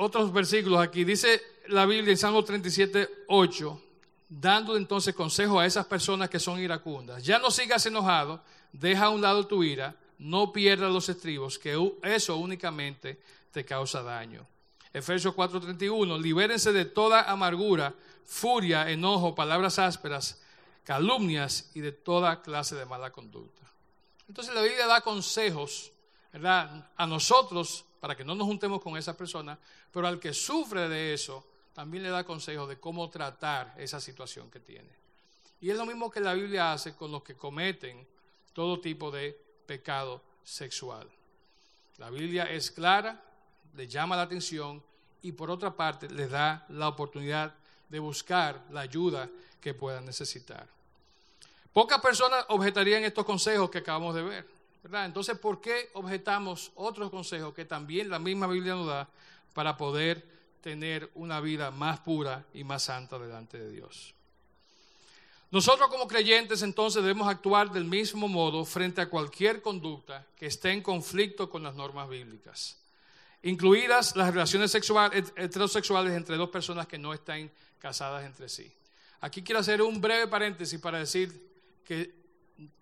Speaker 1: otros versículos aquí. Dice la Biblia en Salmo 37, 8, dando entonces consejo a esas personas que son iracundas. Ya no sigas enojado, deja a un lado tu ira, no pierdas los estribos, que eso únicamente te causa daño. Efesios 4:31, libérense de toda amargura, furia, enojo, palabras ásperas, calumnias y de toda clase de mala conducta. Entonces la Biblia da consejos, ¿verdad? A nosotros para que no nos juntemos con esa persona, pero al que sufre de eso, también le da consejos de cómo tratar esa situación que tiene. Y es lo mismo que la Biblia hace con los que cometen todo tipo de pecado sexual. La Biblia es clara, le llama la atención y por otra parte le da la oportunidad de buscar la ayuda que puedan necesitar. Pocas personas objetarían estos consejos que acabamos de ver. ¿verdad? Entonces, ¿por qué objetamos otros consejos que también la misma Biblia nos da para poder tener una vida más pura y más santa delante de Dios? Nosotros como creyentes entonces debemos actuar del mismo modo frente a cualquier conducta que esté en conflicto con las normas bíblicas, incluidas las relaciones sexuales, heterosexuales entre dos personas que no están casadas entre sí. Aquí quiero hacer un breve paréntesis para decir que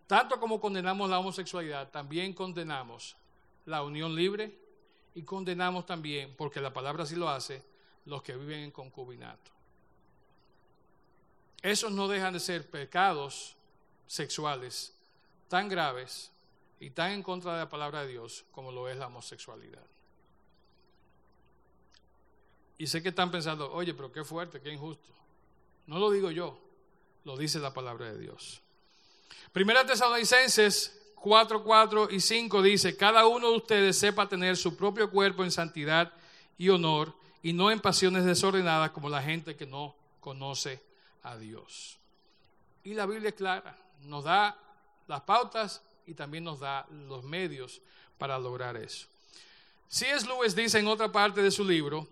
Speaker 1: tanto como condenamos la homosexualidad, también condenamos la unión libre y condenamos también, porque la palabra así lo hace, los que viven en concubinato. Esos no dejan de ser pecados sexuales tan graves y tan en contra de la palabra de Dios como lo es la homosexualidad. Y sé que están pensando, oye, pero qué fuerte, qué injusto. No lo digo yo, lo dice la palabra de Dios. Primera Tesalonicenses 4, 4 y 5 dice, cada uno de ustedes sepa tener su propio cuerpo en santidad y honor y no en pasiones desordenadas como la gente que no conoce a Dios. Y la Biblia es clara, nos da las pautas y también nos da los medios para lograr eso. C.S. Lewis dice en otra parte de su libro,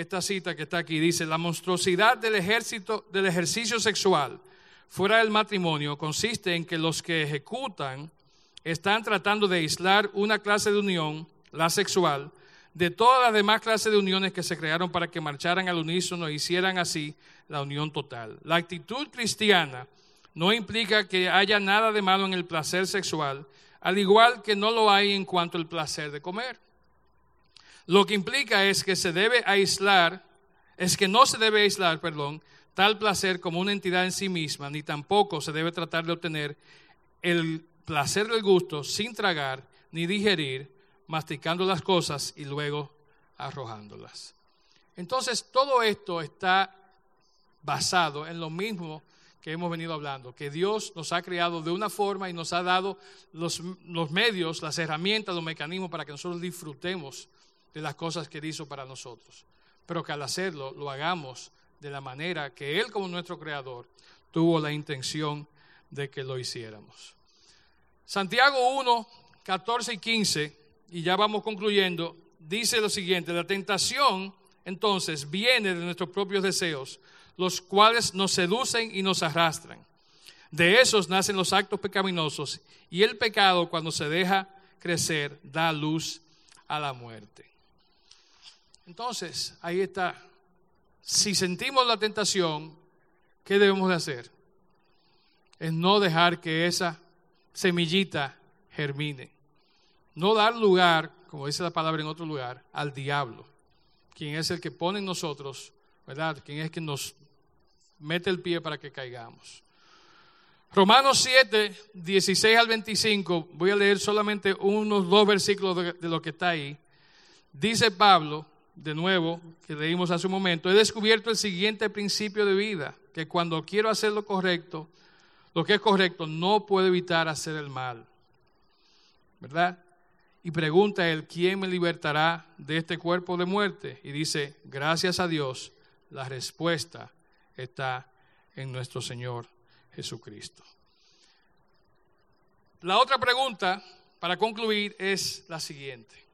Speaker 1: esta cita que está aquí, dice, la monstruosidad del, ejército, del ejercicio sexual fuera del matrimonio consiste en que los que ejecutan están tratando de aislar una clase de unión, la sexual, de todas las demás clases de uniones que se crearon para que marcharan al unísono e hicieran así la unión total. La actitud cristiana no implica que haya nada de malo en el placer sexual, al igual que no lo hay en cuanto al placer de comer. Lo que implica es que se debe aislar, es que no se debe aislar, perdón, tal placer como una entidad en sí misma, ni tampoco se debe tratar de obtener el placer del gusto sin tragar ni digerir, masticando las cosas y luego arrojándolas. Entonces, todo esto está basado en lo mismo que hemos venido hablando, que Dios nos ha creado de una forma y nos ha dado los, los, medios, las herramientas, los mecanismos para que nosotros disfrutemos de las cosas que hizo para nosotros, pero que al hacerlo lo hagamos de la manera que Él como nuestro Creador tuvo la intención de que lo hiciéramos. Santiago 1, 14 y 15, y ya vamos concluyendo, dice lo siguiente, la tentación entonces viene de nuestros propios deseos, los cuales nos seducen y nos arrastran. De esos nacen los actos pecaminosos y el pecado cuando se deja crecer da luz a la muerte. Entonces, ahí está si sentimos la tentación, ¿qué debemos de hacer? Es no dejar que esa semillita germine. No dar lugar, como dice la palabra en otro lugar, al diablo, quien es el que pone en nosotros, ¿verdad? Quien es quien nos mete el pie para que caigamos. Romanos 7, 16 al 25, voy a leer solamente unos dos versículos de, de lo que está ahí. Dice Pablo, de nuevo, que leímos hace un momento, he descubierto el siguiente principio de vida, que cuando quiero hacer lo correcto, lo que es correcto, no puedo evitar hacer el mal. ¿Verdad? Y pregunta él, ¿quién me libertará de este cuerpo de muerte? Y dice, gracias a Dios, la respuesta está en nuestro Señor Jesucristo. La otra pregunta, para concluir, es la siguiente.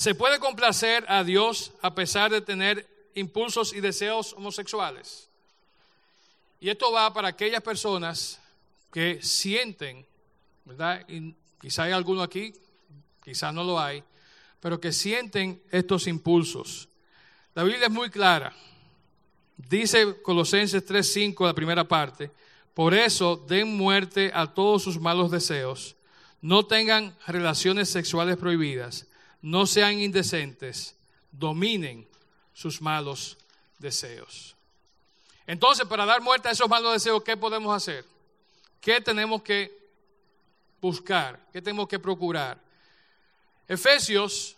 Speaker 1: ¿Se puede complacer a Dios a pesar de tener impulsos y deseos homosexuales? Y esto va para aquellas personas que sienten, ¿verdad? Y quizá hay alguno aquí, quizás no lo hay, pero que sienten estos impulsos. La Biblia es muy clara. Dice Colosenses 3:5, la primera parte, por eso den muerte a todos sus malos deseos, no tengan relaciones sexuales prohibidas, no sean indecentes, dominen sus malos deseos. Entonces, para dar muerte a esos malos deseos, ¿qué podemos hacer? ¿Qué tenemos que buscar? ¿Qué tenemos que procurar? Efesios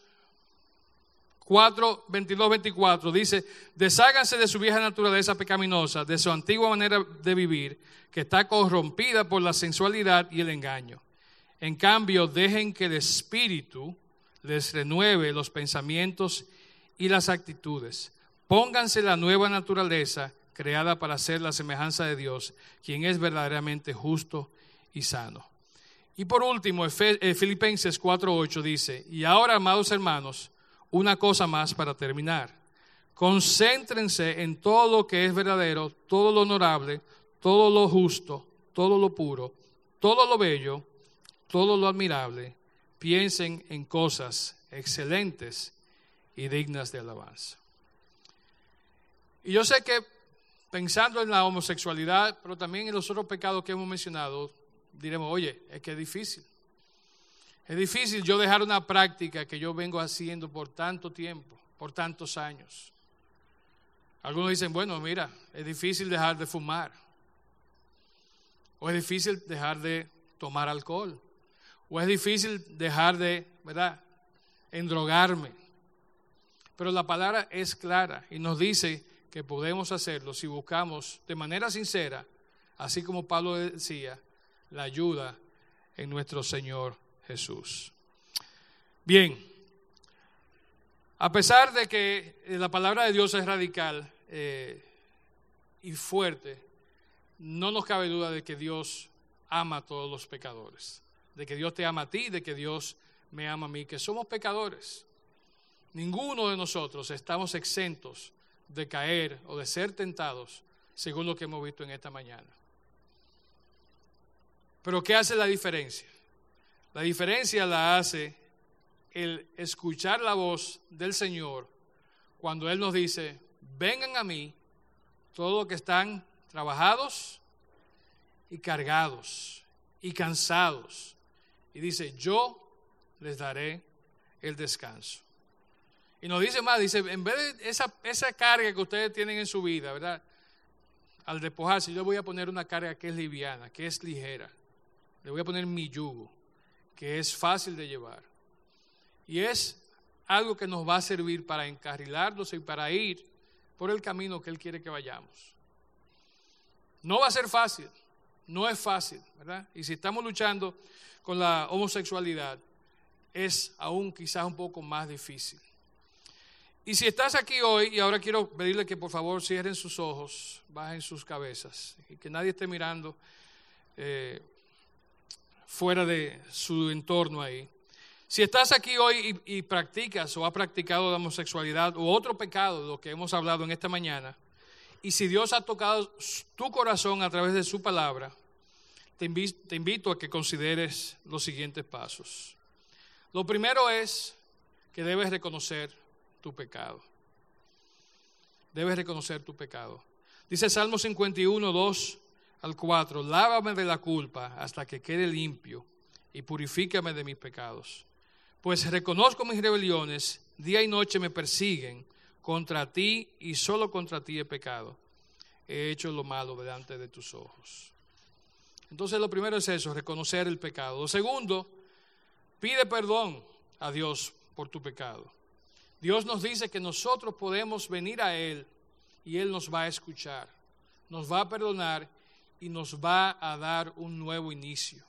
Speaker 1: 4, 22, 24 dice, desháganse de su vieja naturaleza pecaminosa, de su antigua manera de vivir, que está corrompida por la sensualidad y el engaño. En cambio, dejen que el Espíritu les renueve los pensamientos y las actitudes. Pónganse la nueva naturaleza creada para ser la semejanza de Dios, quien es verdaderamente justo y sano. Y por último, eh, Filipenses 4:8 dice, y ahora, amados hermanos, una cosa más para terminar. Concéntrense en todo lo que es verdadero, todo lo honorable, todo lo justo, todo lo puro, todo lo bello, todo lo admirable. Piensen en cosas excelentes y dignas de alabanza. Y yo sé que pensando en la homosexualidad, pero también en los otros pecados que hemos mencionado, diremos, oye, es que es difícil. Es difícil yo dejar una práctica que yo vengo haciendo por tanto tiempo, por tantos años. Algunos dicen, bueno, mira, es difícil dejar de fumar. O es difícil dejar de tomar alcohol. O es difícil dejar de, ¿verdad?, endrogarme. Pero la palabra es clara y nos dice que podemos hacerlo si buscamos de manera sincera, así como Pablo decía, la ayuda en nuestro Señor Jesús. Bien, a pesar de que la palabra de Dios es radical eh, y fuerte, no nos cabe duda de que Dios ama a todos los pecadores, de que Dios te ama a ti, de que Dios me ama a mí, que somos pecadores. Ninguno de nosotros estamos exentos de caer o de ser tentados, según lo que hemos visto en esta mañana. Pero ¿qué hace la diferencia? La diferencia la hace el escuchar la voz del Señor cuando Él nos dice, vengan a mí todos los que están trabajados y cargados y cansados. Y dice, yo les daré el descanso. Y nos dice más, dice, en vez de esa, esa carga que ustedes tienen en su vida, ¿verdad? Al despojarse, yo voy a poner una carga que es liviana, que es ligera. Le voy a poner mi yugo que es fácil de llevar. Y es algo que nos va a servir para encarrilarnos y para ir por el camino que Él quiere que vayamos. No va a ser fácil, no es fácil, ¿verdad? Y si estamos luchando con la homosexualidad, es aún quizás un poco más difícil. Y si estás aquí hoy, y ahora quiero pedirle que por favor cierren sus ojos, bajen sus cabezas, y que nadie esté mirando eh, fuera de su entorno ahí. Si estás aquí hoy y, practicas o has practicado la homosexualidad o otro pecado de lo que hemos hablado en esta mañana, y si Dios ha tocado tu corazón a través de su palabra, te invito a que consideres los siguientes pasos. Lo primero es que debes reconocer tu pecado. Debes reconocer tu pecado. Dice Salmo 51, 2 al 4, lávame de la culpa hasta que quede limpio y purifícame de mis pecados. Pues reconozco mis rebeliones, día y noche me persiguen, contra ti y solo contra ti he pecado. He hecho lo malo delante de tus ojos. Entonces lo primero es eso, reconocer el pecado. Lo segundo, pide perdón a Dios por tu pecado. Dios nos dice que nosotros podemos venir a Él y Él nos va a escuchar, nos va a perdonar y nos va a dar un nuevo inicio.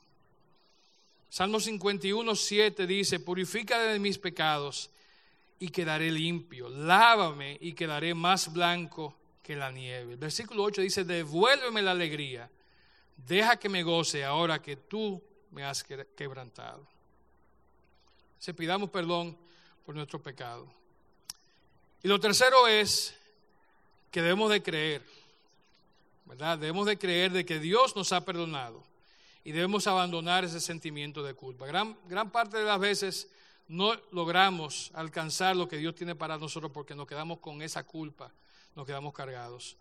Speaker 1: Salmo 51, 7 dice, purifícame de mis pecados y quedaré limpio, lávame y quedaré más blanco que la nieve. versículo 8 dice, devuélveme la alegría, deja que me goce ahora que tú me has quebrantado. Se pidamos perdón por nuestro pecado. Y lo tercero es que debemos de creer Debemos de creer de que Dios nos ha perdonado y debemos abandonar ese sentimiento de culpa. Gran, gran parte de las veces no logramos alcanzar lo que Dios tiene para nosotros porque nos quedamos con esa culpa, nos quedamos cargados.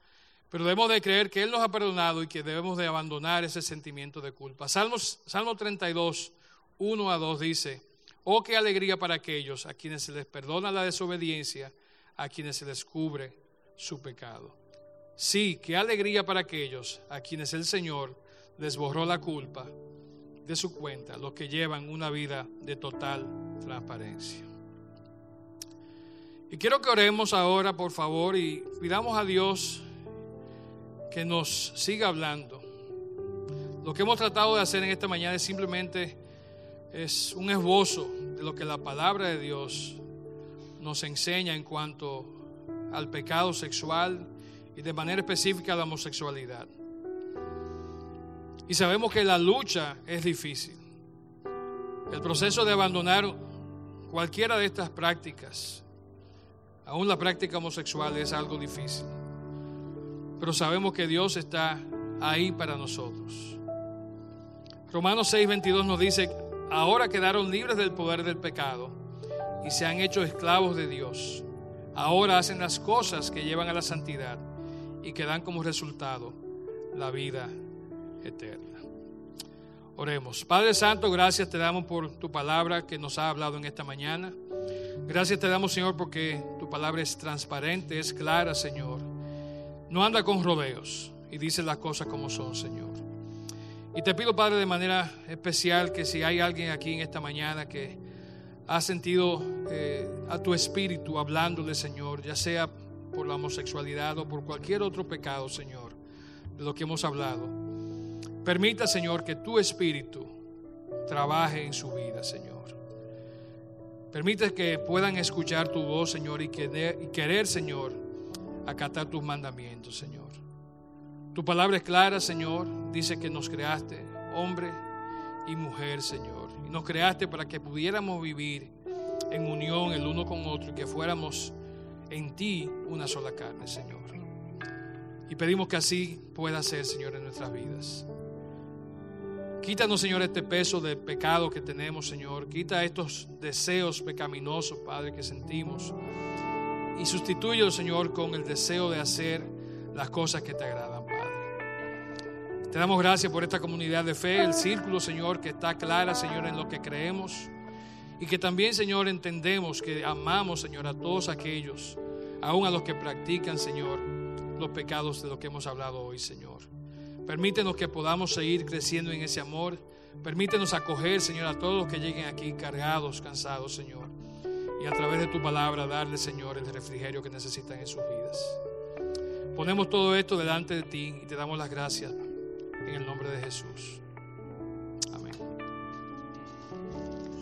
Speaker 1: Pero debemos de creer que Él nos ha perdonado y que debemos de abandonar ese sentimiento de culpa. Salmos, Salmo 32, 1 a 2 dice, oh qué alegría para aquellos a quienes se les perdona la desobediencia, a quienes se les cubre su pecado. Sí, qué alegría para aquellos a quienes el Señor les borró la culpa de su cuenta, los que llevan una vida de total transparencia. Y quiero que oremos ahora, por favor, y pidamos a Dios que nos siga hablando. Lo que hemos tratado de hacer en esta mañana es simplemente es un esbozo de lo que la palabra de Dios nos enseña en cuanto al pecado sexual y de manera específica a la homosexualidad. Y sabemos que la lucha es difícil. El proceso de abandonar cualquiera de estas prácticas, aún la práctica homosexual, es algo difícil. Pero sabemos que Dios está ahí para nosotros. Romanos 6:22 nos dice, ahora quedaron libres del poder del pecado y se han hecho esclavos de Dios. Ahora hacen las cosas que llevan a la santidad y que dan como resultado la vida eterna. Oremos. Padre Santo, gracias te damos por tu palabra que nos ha hablado en esta mañana. Gracias te damos, Señor, porque tu palabra es transparente, es clara, Señor. No anda con rodeos y dice las cosas como son, Señor. Y te pido, Padre, de manera especial que si hay alguien aquí en esta mañana que ha sentido eh, a tu espíritu hablándole, Señor, ya sea por la homosexualidad o por cualquier otro pecado, Señor, de lo que hemos hablado. Permita, Señor, que tu espíritu trabaje en su vida, Señor. Permite que puedan escuchar tu voz, Señor, y querer, Señor, acatar tus mandamientos, Señor. Tu palabra es clara, Señor. Dice que nos creaste hombre y mujer, Señor. Y nos creaste para que pudiéramos vivir en unión el uno con otro y que fuéramos en ti una sola carne, Señor. Y pedimos que así pueda ser, Señor, en nuestras vidas. Quítanos, Señor, este peso de pecado que tenemos, Señor. Quita estos deseos pecaminosos, Padre, que sentimos. Y sustituye, Señor, con el deseo de hacer las cosas que te agradan, Padre. Te damos gracias por esta comunidad de fe, el círculo, Señor, que está clara, Señor, en lo que creemos. Y que también, Señor, entendemos que amamos, Señor, a todos aquellos aún a los que practican, Señor, los pecados de los que hemos hablado hoy, Señor. Permítenos que podamos seguir creciendo en ese amor. Permítenos acoger, Señor, a todos los que lleguen aquí cargados, cansados, Señor. Y a través de tu palabra darle, Señor, el refrigerio que necesitan en sus vidas. Ponemos todo esto delante de ti y te damos las gracias en el nombre de Jesús.